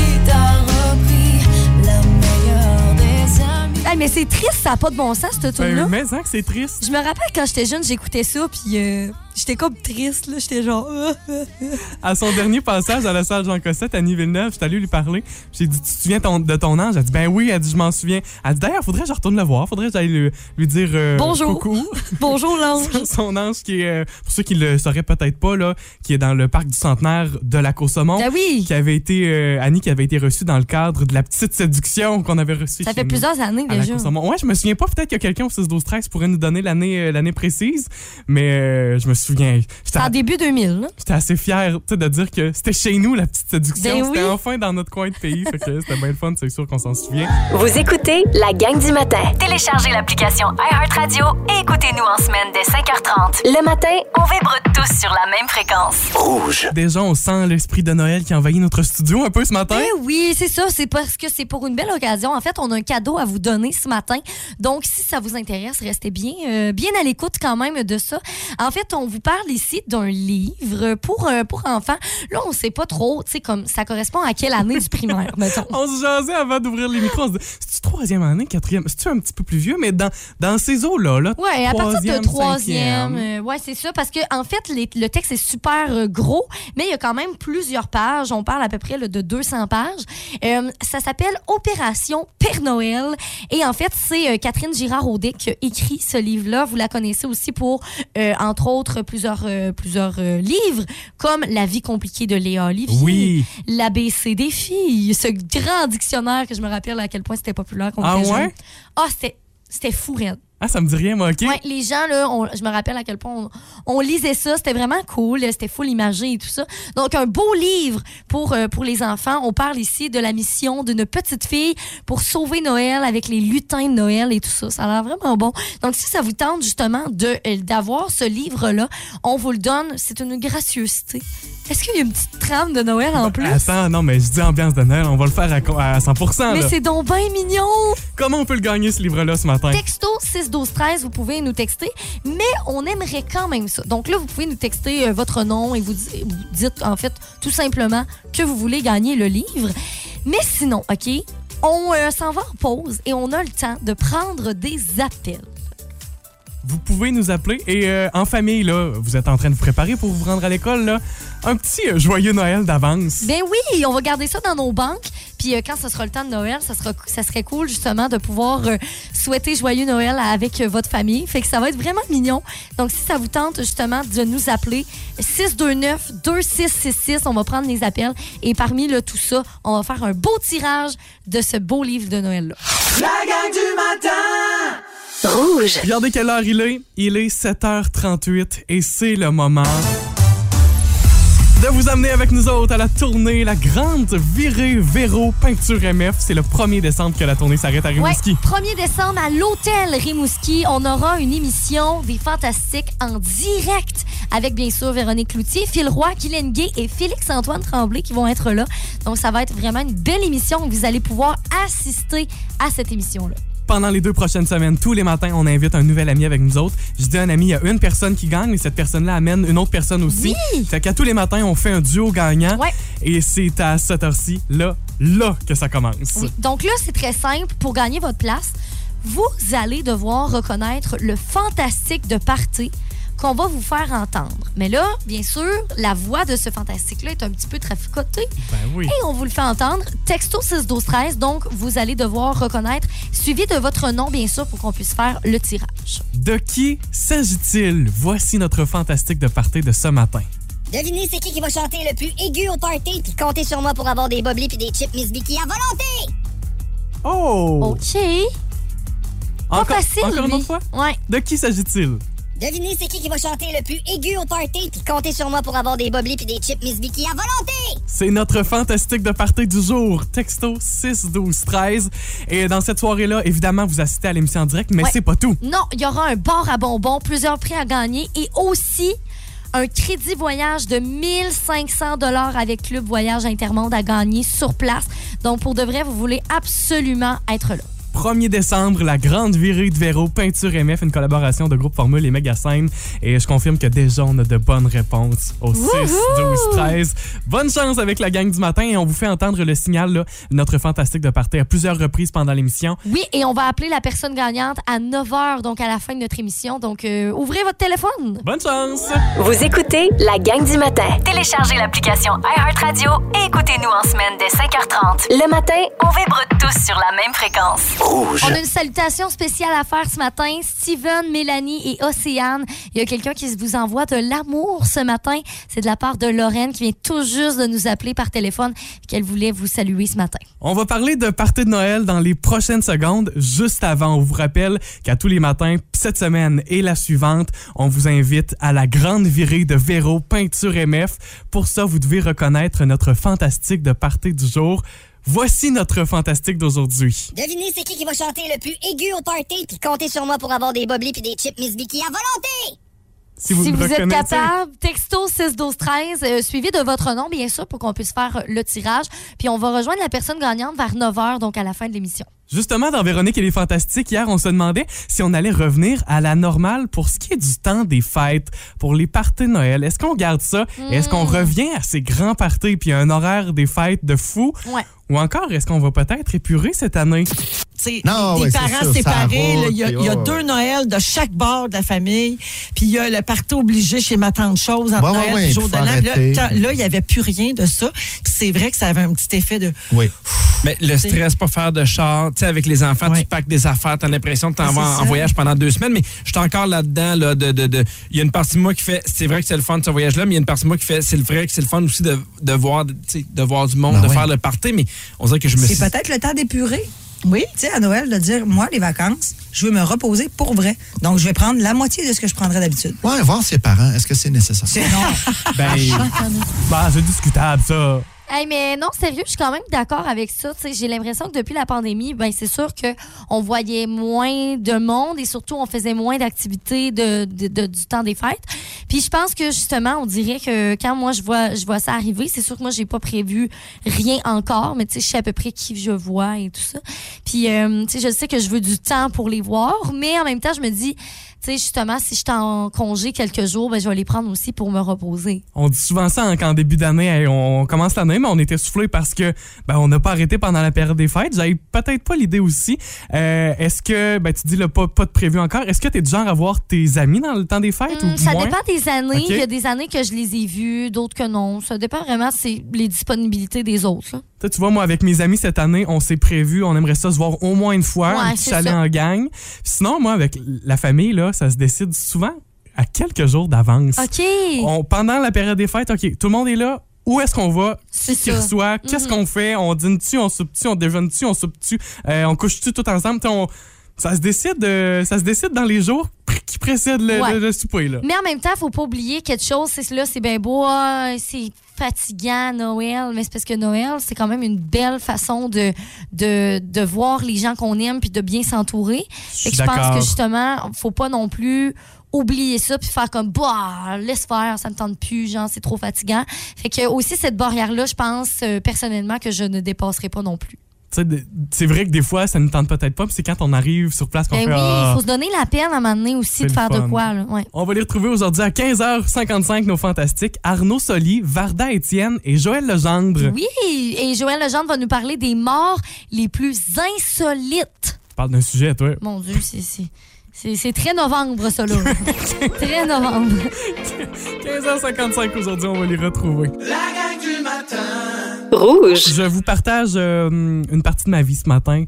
Speaker 2: mais c'est triste, ça n'a pas de bon sens, cette tune là
Speaker 5: Ben, mais hein, c'est triste.
Speaker 2: Je me rappelle quand j'étais jeune, j'écoutais ça, puis euh, j'étais comme triste, là. J'étais genre.
Speaker 5: À son dernier passage à la salle Jean Cossette, Annie Villeneuve, j'étais allé lui parler. J'ai dit, tu te souviens ton- de ton ange? Elle dit, ben oui. Elle dit, je m'en souviens. Elle dit, d'ailleurs, faudrait que je retourne le voir. Faudrait que j'aille lui, lui dire euh,
Speaker 2: Bonjour.
Speaker 5: coucou.
Speaker 2: Bonjour, l'ange.
Speaker 5: son ange qui est, euh, pour ceux qui le sauraient peut-être pas, là, qui est dans le parc du centenaire de la Côte-Saumon.
Speaker 2: Ah oui!
Speaker 5: Qui avait été, euh, Annie, qui avait été reçue dans le cadre de la petite séduction qu'on avait reçue.
Speaker 2: Ça fait
Speaker 5: nous.
Speaker 2: plusieurs années déjà.
Speaker 5: Ouais, je me souviens pas. Peut-être que quelqu'un au 6 12 13 pourrait nous donner l'année l'année précise, mais euh, je me souviens.
Speaker 2: C'est
Speaker 5: J'étais
Speaker 2: en début 2000, là.
Speaker 5: j'étais assez fier tu sais, de dire que c'était chez nous la petite séduction.
Speaker 2: Ben
Speaker 5: c'était
Speaker 2: oui.
Speaker 5: enfin dans notre coin de pays. c'était bien le fun, c'est sûr qu'on s'en souvient.
Speaker 4: Vous écoutez la gang du matin. Téléchargez l'application iHeartRadio et écoutez-nous en semaine dès 5h30. Le matin, on vibre tous sur la même fréquence.
Speaker 1: Rouge.
Speaker 5: Déjà, on sent l'esprit de Noël qui envahit notre studio un peu ce matin.
Speaker 2: Eh oui, c'est ça. C'est parce que c'est pour une belle occasion. En fait, on a un cadeau à vous donner ce matin. Donc, si ça vous intéresse, restez bien, euh, bien à l'écoute quand même de ça. En fait, on vous parle ici d'un livre pour, euh, pour enfants. Là, on sait pas trop, tu sais, comme ça correspond à quelle année du primaire, mettons.
Speaker 5: On se jasait avant d'ouvrir les micros. On se dit, c'est-tu troisième année, quatrième? C'est-tu un petit peu plus vieux? Mais dans, dans ces eaux-là, là,
Speaker 2: Ouais, à partir de
Speaker 5: troisième,
Speaker 2: euh, ouais, c'est ça. Parce que en fait, les- le texte est super euh, gros, mais il y a quand même plusieurs pages. On parle à peu près là, de 200 pages. Euh, ça s'appelle Opération Père Noël. Et en fait, c'est Catherine Girard-Audet qui a écrit ce livre-là. Vous la connaissez aussi pour, entre autres, plusieurs, euh, plusieurs euh, livres, comme La vie compliquée de Léa Olivier.
Speaker 5: Oui.
Speaker 2: L'ABC des filles. Ce grand dictionnaire que je me rappelle à quel point c'était populaire. quand on
Speaker 5: Ah
Speaker 2: était
Speaker 5: ouais?
Speaker 2: Ah, c'était, c'était fou, raide.
Speaker 5: Ah, ça me dit rien, moi, OK?
Speaker 2: Ouais, les gens, là, on- je me rappelle à quel point on, on lisait ça. C'était vraiment cool. C'était full imagé et tout ça. Donc, un beau livre pour, euh, pour les enfants. On parle ici de la mission d'une petite fille pour sauver Noël avec les lutins de Noël et tout ça. Ça a l'air vraiment bon. Donc, si ça vous tente justement euh, d'avoir ce livre-là, on vous le donne. C'est une gracieuseté. Est-ce qu'il y a une petite trame de Noël en plus?
Speaker 5: Attends, non, mais je dis ambiance de Noël, on va le faire à, à 100
Speaker 2: Mais c'est donc bien mignon!
Speaker 5: Comment on peut le gagner, ce livre-là, ce matin?
Speaker 2: Texto 6 12 13, vous pouvez nous texter, mais on aimerait quand même ça. Donc là, vous pouvez nous texter euh, votre nom et vous, di- vous dites en fait tout simplement que vous voulez gagner le livre. Mais sinon, OK, on euh, s'en va en pause et on a le temps de prendre des appels.
Speaker 5: Vous pouvez nous appeler et euh, en famille, là, vous êtes en train de vous préparer pour vous rendre à l'école, là. Un petit euh, joyeux Noël d'avance.
Speaker 2: Ben oui, on va garder ça dans nos banques. Puis euh, quand ce sera le temps de Noël, ça, sera, ça serait cool justement de pouvoir euh, souhaiter joyeux Noël avec euh, votre famille. Fait que ça va être vraiment mignon. Donc si ça vous tente justement de nous appeler 629 2666, on va prendre les appels et parmi le tout ça, on va faire un beau tirage de ce beau livre de Noël là.
Speaker 3: La gang du matin
Speaker 4: Rouge.
Speaker 5: Regardez quelle heure il est. Il est 7h38 et c'est le moment de vous amener avec nous autres à la tournée, la grande virée Véro Peinture MF. C'est le 1er décembre que la tournée s'arrête à
Speaker 2: Ouais,
Speaker 5: Rimouski.
Speaker 2: 1er décembre à l'hôtel Rimouski, on aura une émission des Fantastiques en direct avec bien sûr Véronique Cloutier, Phil Roy, Kylian Gay et Félix-Antoine Tremblay qui vont être là. Donc ça va être vraiment une belle émission. Vous allez pouvoir assister à cette émission-là.
Speaker 5: Pendant les deux prochaines semaines, tous les matins, on invite un nouvel ami avec nous autres. Je dis un ami, il y a une personne qui gagne, mais cette personne-là amène une autre personne aussi.
Speaker 2: Oui!
Speaker 5: Fait qu'à tous les matins, on fait un duo gagnant.
Speaker 2: Ouais.
Speaker 5: Et c'est à cette heure-ci, là, là, que ça commence.
Speaker 2: Oui. Donc là, c'est très simple. Pour gagner votre place, vous allez devoir reconnaître le fantastique de party qu'on va vous faire entendre. Mais là, bien sûr, la voix de ce fantastique-là est un petit peu traficotée.
Speaker 5: Ben oui.
Speaker 2: Et on vous le fait entendre. Texto 6 12 13 donc vous allez devoir reconnaître, suivi de votre nom, bien sûr, pour qu'on puisse faire le tirage.
Speaker 5: De qui s'agit-il? Voici notre fantastique de party de ce matin.
Speaker 10: Devinez c'est qui qui va chanter le plus aigu au party puis comptez sur moi pour avoir des boblis puis des chips Miss Vicky à volonté.
Speaker 5: Oh!
Speaker 2: OK. Pas
Speaker 5: Encore,
Speaker 2: facile,
Speaker 5: encore une autre fois?
Speaker 2: Ouais.
Speaker 5: De qui s'agit-il?
Speaker 10: Devinez c'est qui qui va chanter le plus aigu au party puis comptez sur moi pour avoir des boblis puis des chips Miss Vicky à volonté.
Speaker 5: C'est notre fantastique de party du jour. Texto 6 12 13. Et dans cette soirée-là, évidemment, vous assistez à l'émission en direct, mais
Speaker 2: Ouais.
Speaker 5: c'est pas tout.
Speaker 2: Non, il y aura un bar à bonbons, plusieurs prix à gagner et aussi un crédit voyage de 1500 dollars avec Club Voyage Intermonde à gagner sur place. Donc pour de vrai, vous voulez absolument être là.
Speaker 5: 1er décembre, la grande virée de Véro, Peinture MF, une collaboration de groupe Formule et Mégascène. Et je confirme que déjà, on a de bonnes réponses au 6, 12, 13. Bonne chance avec la gang du matin et on vous fait entendre le signal, là, notre fantastique de party à plusieurs reprises pendant l'émission.
Speaker 2: Oui, et on va appeler la personne gagnante à 9 h, donc à la fin de notre émission. Donc euh, ouvrez votre téléphone.
Speaker 5: Bonne chance!
Speaker 4: Vous écoutez la gang du matin. Téléchargez l'application iHeartRadio et écoutez-nous en semaine dès 5h30. Le matin, on vibre tous sur la même fréquence.
Speaker 1: Rouge.
Speaker 2: On a une salutation spéciale à faire ce matin. Steven, Mélanie et Océane. Il y a quelqu'un qui vous envoie de l'amour ce matin. C'est de la part de Lorraine qui vient tout juste de nous appeler par téléphone et qu'elle voulait vous saluer ce matin.
Speaker 5: On va parler de party de Noël dans les prochaines secondes. Juste avant, on vous rappelle qu'à tous les matins, cette semaine et la suivante, on vous invite à la grande virée de Véro Peinture MF. Pour ça, vous devez reconnaître notre fantastique de party du jour. Voici notre fantastique d'aujourd'hui.
Speaker 10: Devinez c'est qui qui va chanter le plus aigu au party puis comptez sur moi pour avoir des boblis puis des chips Miss Vicky à volonté.
Speaker 5: Si vous, le
Speaker 2: êtes
Speaker 5: reconnaissez.
Speaker 2: capable, texto 6 12 13 euh, suivi de votre nom bien sûr pour qu'on puisse faire le tirage. Puis on va rejoindre la personne gagnante vers 9 h donc à la fin de l'émission.
Speaker 5: Justement, dans Véronique et les Fantastiques, hier, on se demandait si on allait revenir à la normale pour ce qui est du temps des fêtes, pour les parties de Noël. Est-ce qu'on garde ça? Est-ce qu'on revient à ces grands parties puis un horaire des fêtes de fou?
Speaker 2: Ouais.
Speaker 5: Ou encore, est-ce qu'on va peut-être épurer cette année?
Speaker 11: Non,
Speaker 7: des
Speaker 11: ouais, c'est
Speaker 7: parents séparés. Il y a,
Speaker 11: puis
Speaker 7: il y a
Speaker 11: ouais,
Speaker 7: deux. Noëls de chaque bord de la famille. Puis il y a le party obligé chez ma tante chose entre Noël
Speaker 11: ouais,
Speaker 7: et le jour de l'an. Là, il n'y avait plus rien de ça. Puis c'est vrai que ça avait un petit effet de...
Speaker 11: Oui.
Speaker 8: Mais le stress, pas faire de char, avec les enfants,
Speaker 7: Ouais.
Speaker 8: tu packs des affaires, t'as l'impression que t'en
Speaker 7: Ah,
Speaker 8: vas en, voyage pendant deux semaines, mais je suis encore là-dedans, là, de, de, de- il y a une partie de moi qui fait, c'est vrai que c'est le fun de ce voyage-là, mais il y a une partie de moi qui fait, c'est le vrai que c'est le fun aussi de, de voir, de voir du monde,
Speaker 11: Ben
Speaker 8: de
Speaker 11: ouais.
Speaker 8: faire le party, mais on dirait que je me
Speaker 12: C'est
Speaker 8: suis...
Speaker 12: peut-être le temps d'épurer.
Speaker 11: Oui. Tu sais, à Noël, de dire, moi, les vacances, je veux me reposer pour vrai. Donc, je vais prendre la moitié de ce que je prendrais d'habitude.
Speaker 12: Ouais, voir ses parents, est-ce que c'est nécessaire?
Speaker 11: C'est non.
Speaker 5: Ben, bah, c'est discutable, ça.
Speaker 2: Hey, mais non, sérieux, je suis quand même d'accord avec ça. J'ai l'impression que depuis la pandémie, ben, c'est sûr qu'on voyait moins de monde et surtout, on faisait moins d'activités de, de- de- du temps des fêtes. Puis je pense que justement, on dirait que quand moi, je vois, je vois ça arriver, c'est sûr que moi, j'ai pas prévu rien encore, mais je sais à peu près qui je vois et tout ça. Puis, euh, je sais que je veux du temps pour les voir, mais en même temps, je me dis, tu sais, justement, si je suis en congé quelques jours, ben, je vais les prendre aussi pour me reposer.
Speaker 5: On dit souvent ça hein, qu'en début d'année, hey, on commence l'année, mais on était soufflé parce que ben, on n'a pas arrêté pendant la période des fêtes. J'avais peut-être pas l'idée aussi. Euh, Est-ce que, ben, tu dis là, pas, pas de prévu encore, est-ce que tu es du genre à voir tes amis dans le temps des fêtes
Speaker 2: Hum,
Speaker 5: ou
Speaker 2: ça
Speaker 5: moins?
Speaker 2: dépend des années. Il y a des années que je les ai vus, d'autres que non. Ça dépend vraiment, c'est les disponibilités des autres. là.
Speaker 5: Tu vois, moi, avec mes amis cette année, on s'est prévu, on aimerait ça se voir au moins une fois,
Speaker 2: Ouais,
Speaker 5: un petit chalet
Speaker 2: ça.
Speaker 5: en gang. Sinon, moi, avec la famille, là, ça se décide souvent à quelques jours d'avance.
Speaker 2: OK.
Speaker 5: On- pendant la période des fêtes, OK, tout le monde est là. Où est-ce qu'on va? Qui, reçoit? Qu'est-ce
Speaker 2: Mhm.
Speaker 5: qu'on fait? On dîne-tu? On soupe-tu? On déjeune-tu? On soupe-tu? Euh, on couche-tu tout ensemble? Tu sais, on- ça, se décide, euh, ça se décide dans les jours qui précèdent le,
Speaker 2: Ouais.
Speaker 5: le- le souper. Là.
Speaker 2: Mais en même temps, faut pas oublier quelque chose. C'est là, c'est bien beau, ah, c'est fatigant Noël, mais c'est parce que Noël, c'est quand même une belle façon de, de, de voir les gens qu'on aime puis de bien s'entourer. Je pense que justement, faut pas non plus oublier ça puis faire comme bah laisse faire ça me tente plus genre c'est trop fatigant fait que aussi cette barrière là je pense euh, personnellement que je ne dépasserai pas non plus
Speaker 5: C'est vrai que des fois, ça ne tente peut-être pas, puis c'est quand on arrive sur place qu'on
Speaker 2: ben
Speaker 5: fait
Speaker 2: oui
Speaker 5: Ah.
Speaker 2: il faut se donner la peine à un moment donné aussi de faire de quoi là. Ouais.
Speaker 5: On va les retrouver aujourd'hui à 15h55, nos fantastiques. Arnaud Soli, Varda Étienne et Joël Legendre.
Speaker 2: Oui, et Joël Legendre va nous parler des morts les plus insolites.
Speaker 5: Tu parles d'un sujet, toi.
Speaker 2: Mon Dieu, c'est- c'est. C'est c'est très novembre, ça, là. très novembre.
Speaker 5: 15h55 aujourd'hui, on va les retrouver.
Speaker 3: La gang du matin.
Speaker 4: Rouge.
Speaker 5: Je vous partage euh, une partie de ma vie ce matin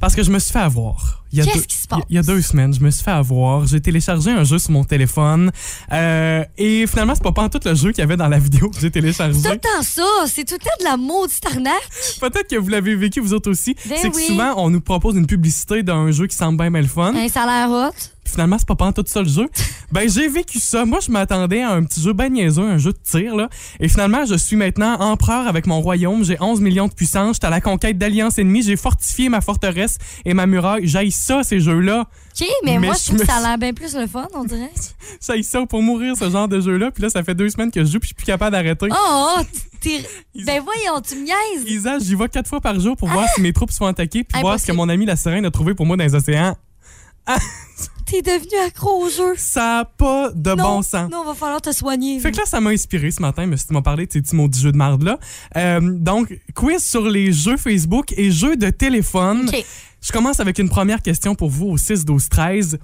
Speaker 5: parce que je me suis fait avoir. Il y a
Speaker 2: Qu'est-ce
Speaker 5: deux-
Speaker 2: qui se passe?
Speaker 5: Il y a deux semaines, je me suis fait avoir. J'ai téléchargé un jeu sur mon téléphone euh, et finalement, c'est pas pas tout le jeu qu'il y avait dans la vidéo que j'ai téléchargé.
Speaker 2: C'est tout le temps ça. C'est tout le temps de la maudite arnaque.
Speaker 5: Peut-être que vous l'avez vécu vous autres aussi.
Speaker 2: Ben
Speaker 5: c'est que souvent, on nous propose une publicité d'un jeu qui semble bien mal fun.
Speaker 2: Hein, ça a l'air hot.
Speaker 5: Finalement, c'est pas pas tout ça le jeu. Ben, j'ai vécu ça. Moi, je m'attendais à un petit jeu ben niaiseux, un jeu de tir, là. Et finalement, je suis maintenant empereur avec mon royaume. J'ai 11 millions de puissance. J'étais à la conquête d'alliances ennemies. J'ai fortifié ma forteresse et ma muraille. J'aille ça, ces jeux-là.
Speaker 2: OK, mais,
Speaker 5: Mais
Speaker 2: moi,
Speaker 5: je
Speaker 2: trouve que ça a l'air bien plus le fun, on dirait.
Speaker 5: J'aille ça pour mourir, ce genre de jeu-là. Puis là, ça fait deux semaines que je joue puis je suis plus capable d'arrêter.
Speaker 2: Oh, oh, ben voyons, tu me niaises.
Speaker 5: Isa, j'y vais quatre fois par jour pour voir si mes troupes sont attaquées puis voir ce que mon ami la sirène a trouvé pour moi dans les océans.
Speaker 2: T'es devenu accro au jeu.
Speaker 5: Ça a pas de
Speaker 2: non,
Speaker 5: bon sens.
Speaker 2: Non, va falloir te soigner.
Speaker 5: Fait que là, ça m'a inspiré ce matin, mais tu m'as parlé de ces petits maudits jeux de marde là. Euh, donc, quiz sur les jeux Facebook et jeux de téléphone. Je commence avec une première question pour vous au 6 12 13.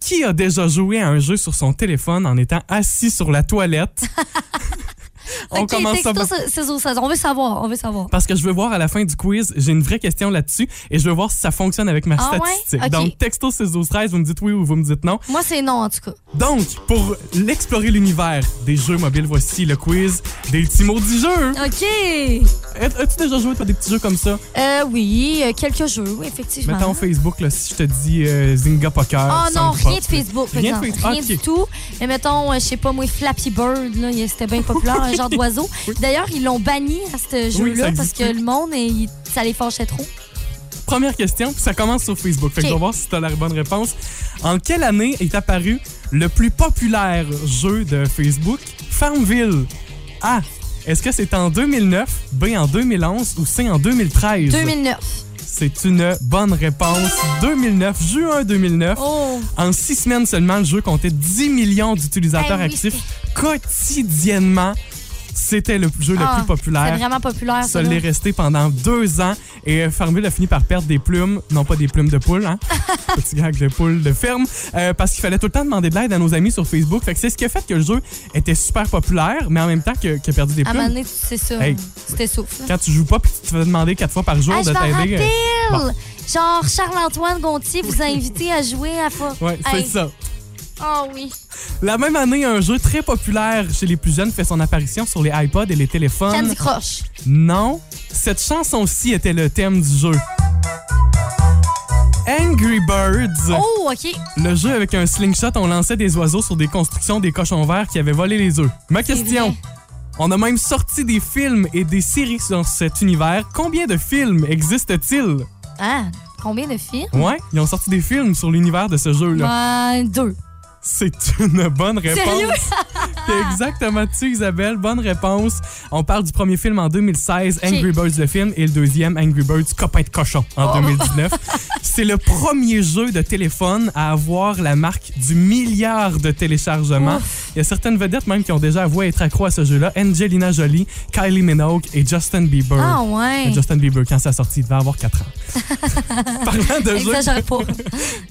Speaker 5: Qui a déjà joué à un jeu sur son téléphone en étant assis sur la toilette? On
Speaker 2: OK,
Speaker 5: commence ça
Speaker 2: c'est- c'est- On veut savoir, on veut savoir.
Speaker 5: parce que je veux voir à la fin du quiz, j'ai une vraie question là-dessus et je veux voir si ça fonctionne avec ma
Speaker 2: Ah ouais?
Speaker 5: statistique. Donc, texto 6 12 13, vous me dites oui ou vous me dites non.
Speaker 2: Moi, c'est non, en tout cas.
Speaker 5: Donc, pour l'explorer l'univers des jeux mobiles, voici le quiz des petits maudits jeux.
Speaker 2: OK.
Speaker 5: As- As-tu déjà joué à des petits jeux comme ça?
Speaker 2: Euh, oui, euh, quelques jeux, oui, effectivement.
Speaker 5: Mettons Facebook, là, si je te dis euh, Zynga Poker.
Speaker 2: Ah non,
Speaker 5: Sandbox,
Speaker 2: rien de Facebook, par
Speaker 5: Rien de
Speaker 2: exemple. Rien du tout. Mais mettons, euh, je sais pas moi, Flappy Bird, là, il- c'était bien populaire, un genre d'oiseau. D'ailleurs, ils l'ont banni à ce jeu-là parce que le monde, il- ça les fâchait trop.
Speaker 5: Première question, puis ça commence sur Facebook. Fait que je vais voir si tu as la bonne réponse. En quelle année est apparu le plus populaire jeu de Facebook, Farmville? A. Est-ce que c'est en 2009, B en 2011 ou C en 2013?
Speaker 2: 2009.
Speaker 5: C'est une bonne réponse. 2009, juin 2009.
Speaker 2: Oh.
Speaker 5: En six semaines seulement, le jeu comptait 10 millions d'utilisateurs
Speaker 2: oui,
Speaker 5: actifs quotidiennement. C'était le jeu
Speaker 2: Ah,
Speaker 5: le plus populaire.
Speaker 2: C'est vraiment populaire, ça.
Speaker 5: L'est resté pendant deux ans et euh, Farmville a fini par perdre des plumes, non pas des plumes de poule, hein? Petit gag de poule de ferme, euh, parce qu'il fallait tout le temps demander de l'aide à nos amis sur Facebook. Fait que c'est ce qui a fait que le jeu était super populaire, mais en même temps qu'il a perdu des
Speaker 2: À un moment
Speaker 5: plumes.
Speaker 2: donné, c'est ça.
Speaker 5: Hey.
Speaker 2: C'était souffle.
Speaker 5: Quand tu joues pas puis tu te fais demander quatre fois par jour
Speaker 2: Ah,
Speaker 5: de t'aider. euh, bon.
Speaker 2: Genre, Charles-Antoine Gontier vous a invité à jouer à.
Speaker 5: Ouais, c'est ça.
Speaker 2: Oh oui.
Speaker 5: La même année, un jeu très populaire chez les plus jeunes fait son apparition sur les iPods et les téléphones.
Speaker 2: Candy Crush.
Speaker 5: Non, cette chanson-ci était le thème du jeu. Angry Birds.
Speaker 2: Oh, OK.
Speaker 5: Le jeu avec un slingshot, on lançait des oiseaux sur des constructions des cochons verts qui avaient volé les œufs. Ma question.
Speaker 2: vrai.
Speaker 5: On a même sorti des films et des séries dans cet univers. Combien de films existe-t-il?
Speaker 2: Ah, combien de films?
Speaker 5: Ouais, ils ont sorti des films sur l'univers de ce jeu-là.
Speaker 2: Ben, deux.
Speaker 5: C'est une bonne réponse. T'es exactement dessus, Isabelle. Bonne réponse. On parle du premier film en 2016,
Speaker 2: Ok.
Speaker 5: Angry Birds le film, et le deuxième, Angry Birds Copain de cochon, en
Speaker 2: Oh.
Speaker 5: 2019. C'est le premier jeu de téléphone à avoir la marque du milliard de téléchargements. Il y a certaines vedettes même qui ont déjà avoué être accro à ce jeu-là. Angelina Jolie, Kylie Minogue et Justin Bieber.
Speaker 2: Ah, ouais.
Speaker 5: Euh, Justin Bieber, quand ça a sorti, il devait avoir 4 ans. Parlant de
Speaker 2: pas.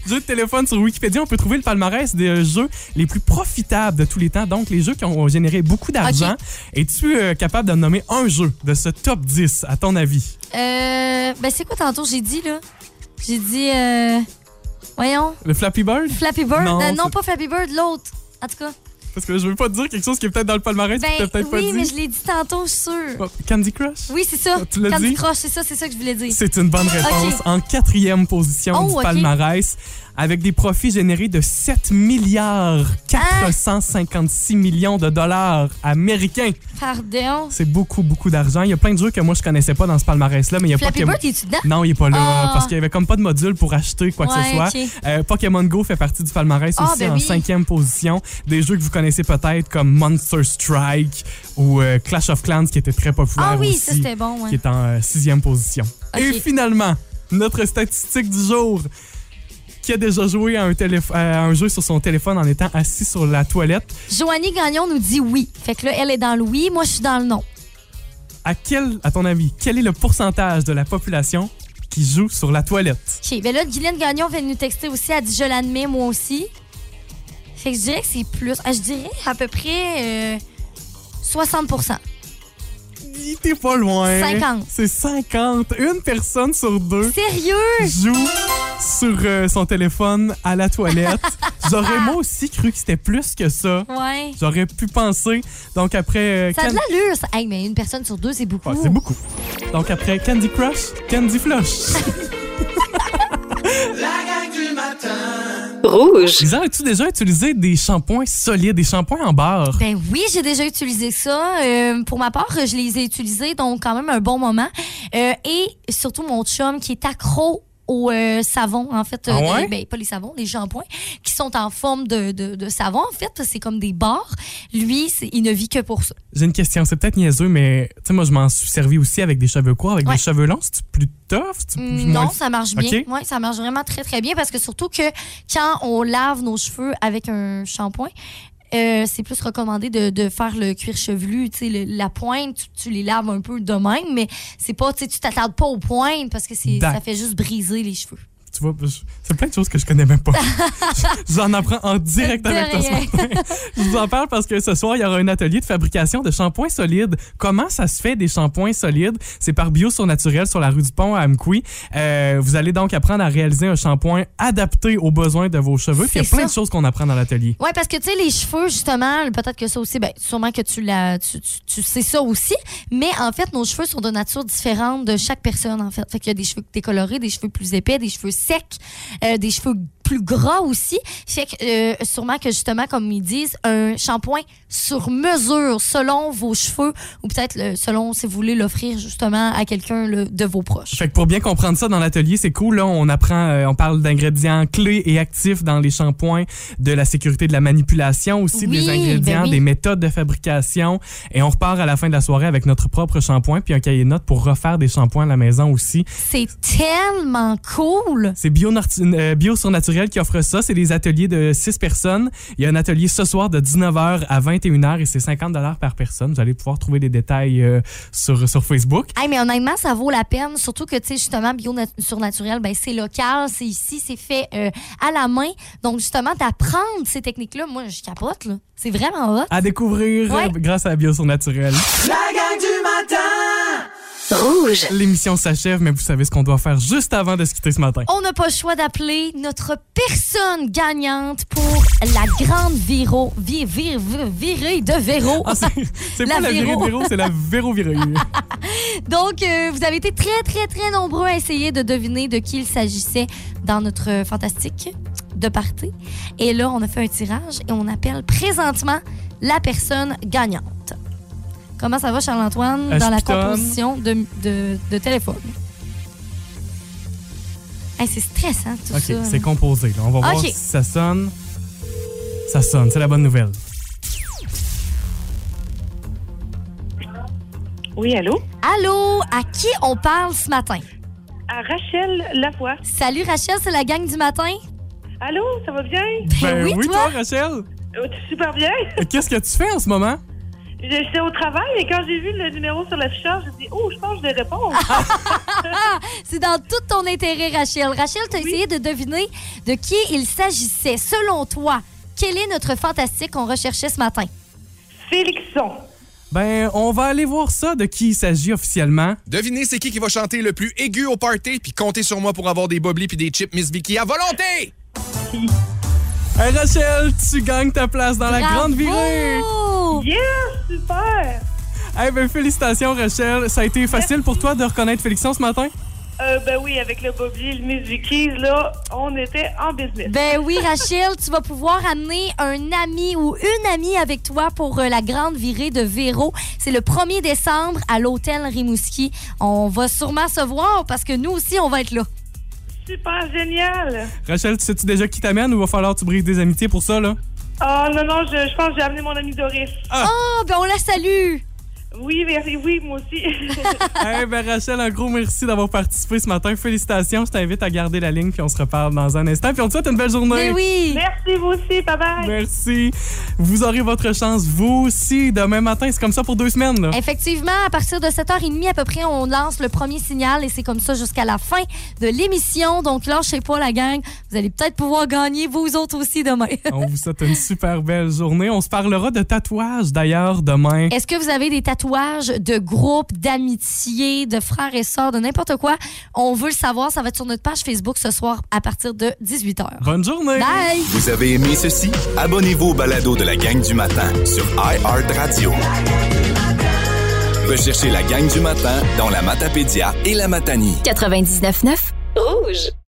Speaker 5: jeux de téléphone sur Wikipédia, on peut trouver le palmarès des jeux les plus profitables de tous les temps. Donc, les jeux qui ont généré beaucoup d'argent. Es-tu euh, capable de nommer un jeu de ce top 10, à ton avis?
Speaker 2: Euh, ben, c'est quoi tantôt? J'ai dit, là? J'ai dit, euh, voyons,
Speaker 5: Le Flappy Bird?
Speaker 2: Flappy Bird?
Speaker 5: Non,
Speaker 2: pas Flappy Bird, l'autre. En tout cas.
Speaker 5: Parce que je veux pas te dire quelque chose qui est peut-être dans le palmarès
Speaker 2: Ben,
Speaker 5: tu peut-être pas
Speaker 2: oui, mais je l'ai dit tantôt, je suis sûre.
Speaker 5: Oh, Candy Crush?
Speaker 2: Oui, c'est ça.
Speaker 5: Tu l'as
Speaker 2: Candy
Speaker 5: dit?
Speaker 2: Crush, c'est ça, c'est ça que je voulais dire.
Speaker 5: C'est une bonne réponse. En quatrième position
Speaker 2: Oh,
Speaker 5: du palmarès, avec des profits générés de 7 milliards 456 millions de dollars américains.
Speaker 2: Pardon?
Speaker 5: C'est beaucoup, beaucoup d'argent. Il y a plein de jeux que moi, je connaissais pas dans ce palmarès-là, mais il y a
Speaker 2: Flappy. Bird, dedans?
Speaker 5: Non, il est pas là,
Speaker 2: Ah.
Speaker 5: parce qu'il y avait comme pas de module pour acheter quoi que
Speaker 2: Ouais,
Speaker 5: ce soit. Euh, Pokémon Go fait partie du palmarès
Speaker 2: Ah,
Speaker 5: aussi
Speaker 2: ben
Speaker 5: en
Speaker 2: oui.
Speaker 5: cinquième position. Des jeux que vous connaissez peut-être comme Monster Strike ou euh, Clash of Clans qui était très populaire
Speaker 2: Ah oui,
Speaker 5: aussi.
Speaker 2: ça, c'était bon, ouais.
Speaker 5: Qui est en euh, sixième position. Et finalement, notre statistique du jour. Qui a déjà joué à un, à un jeu sur son téléphone en étant assis sur la toilette?
Speaker 2: Joanie Gagnon nous dit oui. Fait que là, elle est dans le oui, moi, je suis dans le non.
Speaker 5: À quel, à ton avis, quel est le pourcentage de la population qui joue sur la toilette?
Speaker 2: OK. Ben là, Guylaine Gagnon vient de nous texter aussi. Elle dit je l'admets, moi aussi. Fait que je dirais que c'est plus. ah, je dirais à peu près euh, 60
Speaker 5: T'es pas loin.
Speaker 2: 50.
Speaker 5: C'est 50. Une personne sur deux
Speaker 2: Sérieux?
Speaker 5: joue sur euh, son téléphone à la toilette. J'aurais moi aussi cru que c'était plus que ça.
Speaker 2: Ouais.
Speaker 5: J'aurais pu penser. Donc après... euh,
Speaker 2: Ça a de
Speaker 5: Can-
Speaker 2: l'allure, ça. Hey, mais une personne sur deux, c'est beaucoup.
Speaker 5: Ouais, c'est beaucoup. Donc après Candy Crush, Candy Flush.
Speaker 3: La gang du matin.
Speaker 4: Rouge.
Speaker 5: Lisa, as-tu déjà utilisé des shampoings solides, des shampoings en barre?
Speaker 2: Ben oui, j'ai déjà utilisé ça. Euh, pour ma part, je les ai utilisés donc quand même un bon moment. Euh, et surtout mon chum qui est accro au euh, savon, en fait.
Speaker 5: Ah ouais?
Speaker 2: des- ben, pas les savons, les shampoings, qui sont en forme de, de, de savon, en fait. C'est comme des barres. Lui, il ne vit que pour ça.
Speaker 5: J'ai une question, c'est peut-être niaiseux, mais tu sais, moi, je m'en suis servi aussi avec des cheveux courts, avec
Speaker 2: Ouais.
Speaker 5: des cheveux longs. C'est plus tough? Plus
Speaker 2: Mm, Non,
Speaker 5: moins-
Speaker 2: ça marche bien.
Speaker 5: OK.
Speaker 2: Ouais, ça marche vraiment très, très bien parce que surtout que quand on lave nos cheveux avec un shampoing, euh, c'est plus recommandé de, de faire le cuir chevelu. Tu sais, le- la pointe, tu, tu les laves un peu de même, mais c'est pas, tu t'attardes pas aux pointes parce que c'est, ça fait juste briser les cheveux.
Speaker 5: Tu vois, c'est plein de choses que je connais même pas. J'en apprends en direct avec toi ce matin. Je vous en parle parce que ce soir, il y aura un atelier de fabrication de shampoings solides. Comment ça se fait des shampoings solides? C'est par Bio Surnaturel sur la rue du Pont à Amqui. Euh, vous allez donc apprendre à réaliser un shampoing adapté aux besoins de vos cheveux. Puis il y a plein
Speaker 2: ça.
Speaker 5: de choses qu'on apprend dans l'atelier.
Speaker 2: Oui, parce que tu sais, les cheveux, justement, peut-être que ça aussi, ben, sûrement que tu, tu, tu, tu sais ça aussi, mais en fait, nos cheveux sont de nature différente de chaque personne, en fait. Fait qu'il y a des cheveux décolorés, des cheveux plus épais, des cheveux secs, euh, des cheveux plus gras aussi. Fait que euh, sûrement que, justement, comme ils disent, un shampoing sur mesure selon vos cheveux ou peut-être selon si vous voulez l'offrir justement à quelqu'un de vos proches.
Speaker 5: Fait que pour bien comprendre ça dans l'atelier, c'est cool. Là, on apprend, euh, on parle d'ingrédients clés et actifs dans les shampoings, de la sécurité de la manipulation aussi,
Speaker 2: Oui,
Speaker 5: des ingrédients,
Speaker 2: ben oui.
Speaker 5: des méthodes de fabrication. Et on repart à la fin de la soirée avec notre propre shampoing puis un cahier de notes pour refaire des shampoings à la maison aussi.
Speaker 2: C'est tellement cool!
Speaker 5: C'est Bio, euh, Bio Surnaturel qui offre ça. C'est des ateliers de 6 personnes. Il y a un atelier ce soir de 19h à 21h et c'est 50 par personne. Vous allez pouvoir trouver des détails euh, sur, sur Facebook.
Speaker 2: Hey, mais honnêtement, ça vaut la peine. Surtout que, tu sais, justement, bio nat- surnaturel, ben, c'est local, c'est ici, c'est fait euh, à la main. Donc, justement, d'apprendre ces techniques-là, moi, je capote, là. C'est vraiment hot.
Speaker 5: À découvrir
Speaker 2: Ouais.
Speaker 5: grâce à Bio Surnaturel.
Speaker 3: La gang du matin.
Speaker 4: Rouge.
Speaker 5: L'émission s'achève, mais vous savez ce qu'on doit faire juste avant de se quitter ce matin.
Speaker 2: On n'a pas le choix d'appeler notre personne gagnante pour la grande viro, vi- vir- vir- virée de Véro.
Speaker 5: Ah, c'est pas la virée
Speaker 2: Véro.
Speaker 5: de Véro, c'est la Véro virée.
Speaker 2: Donc, euh, vous avez été très, très, très nombreux à essayer de deviner de qui il s'agissait dans notre fantastique de party. Et là, on a fait un tirage et on appelle présentement la personne gagnante. Comment ça va, Charles-Antoine, dans la composition de, de- de téléphone? Hey, c'est stressant, tout
Speaker 5: OK,
Speaker 2: ça.
Speaker 5: c'est composé. là. On va voir
Speaker 2: OK.
Speaker 5: si ça sonne. Ça sonne, c'est la bonne nouvelle.
Speaker 13: Oui, allô?
Speaker 2: Allô, à qui on parle ce matin?
Speaker 13: À Rachel Lavoie.
Speaker 2: Salut Rachel, c'est la gang du matin.
Speaker 13: Allô, ça va bien?
Speaker 5: Ben
Speaker 2: oui,
Speaker 5: oui,
Speaker 2: toi?
Speaker 5: toi, Rachel.
Speaker 13: Euh, super bien.
Speaker 5: Qu'est-ce que tu fais en ce moment?
Speaker 13: J'étais au travail et quand j'ai vu le numéro sur l'affichage, j'ai dit Oh, je pense que je vais répondre.
Speaker 2: C'est dans tout ton intérêt, Rachel. Rachel, tu as essayé de deviner de qui il s'agissait. Selon toi, quel est notre fantastique qu'on recherchait ce matin?
Speaker 13: Félixon.
Speaker 5: Ben, on va aller voir ça de qui il s'agit officiellement.
Speaker 14: Devinez c'est qui qui va chanter le plus aigu au party, puis comptez sur moi pour avoir des boblis puis des chips Miss Vicky à volonté!
Speaker 5: Hey, Rachel, tu gagnes ta place dans la grande virée.
Speaker 13: Yes, super.
Speaker 5: Hey, ben, félicitations, Rachel. Ça a été facile pour toi de reconnaître Félixon ce matin?
Speaker 13: Euh, ben oui, avec le Bobby, le Vicky's, là, on était en business.
Speaker 2: Ben oui, Rachel, tu vas pouvoir amener un ami ou une amie avec toi pour euh, la grande virée de Véro. C'est le 1er décembre à l'hôtel Rimouski. On va sûrement se voir parce que nous aussi, on va être là.
Speaker 13: Super génial.
Speaker 5: Rachel, tu sais-tu déjà qui t'amène ou va falloir que tu brises des amitiés pour ça, là?
Speaker 13: Oh non, non, je, je pense que j'ai amené mon ami Doris.
Speaker 2: Oh, ben on la salue!
Speaker 13: Oui, merci, oui, moi aussi.
Speaker 5: hey, ben, Rachel, un gros merci d'avoir participé ce matin. Félicitations. Je t'invite à garder la ligne puis on se reparle dans un instant. Puis on te souhaite une belle journée.
Speaker 2: Mais oui!
Speaker 13: merci, vous aussi. Bye bye.
Speaker 5: Merci. Vous aurez votre chance, vous aussi, demain matin. C'est comme ça pour deux semaines, là.
Speaker 2: Effectivement, à partir de 7h30 à peu près, on lance le premier signal et c'est comme ça jusqu'à la fin de l'émission. Donc lâchez pas la gang. Vous allez peut-être pouvoir gagner vous autres aussi demain.
Speaker 5: On vous souhaite une super belle journée. On se parlera de tatouages d'ailleurs demain.
Speaker 2: Est-ce que vous avez des tatouages de groupe, d'amitié, de frères et sœurs, de n'importe quoi? On veut le savoir. Ça va être sur notre page Facebook ce soir à partir de 18h.
Speaker 5: Bonne journée.
Speaker 2: Bye!
Speaker 1: Vous avez aimé ceci? Abonnez-vous au balado de la gang du matin sur iHeartRadio. Recherchez la gang du matin dans la Matapédia et la Matanie.
Speaker 4: 99.9 Rouge.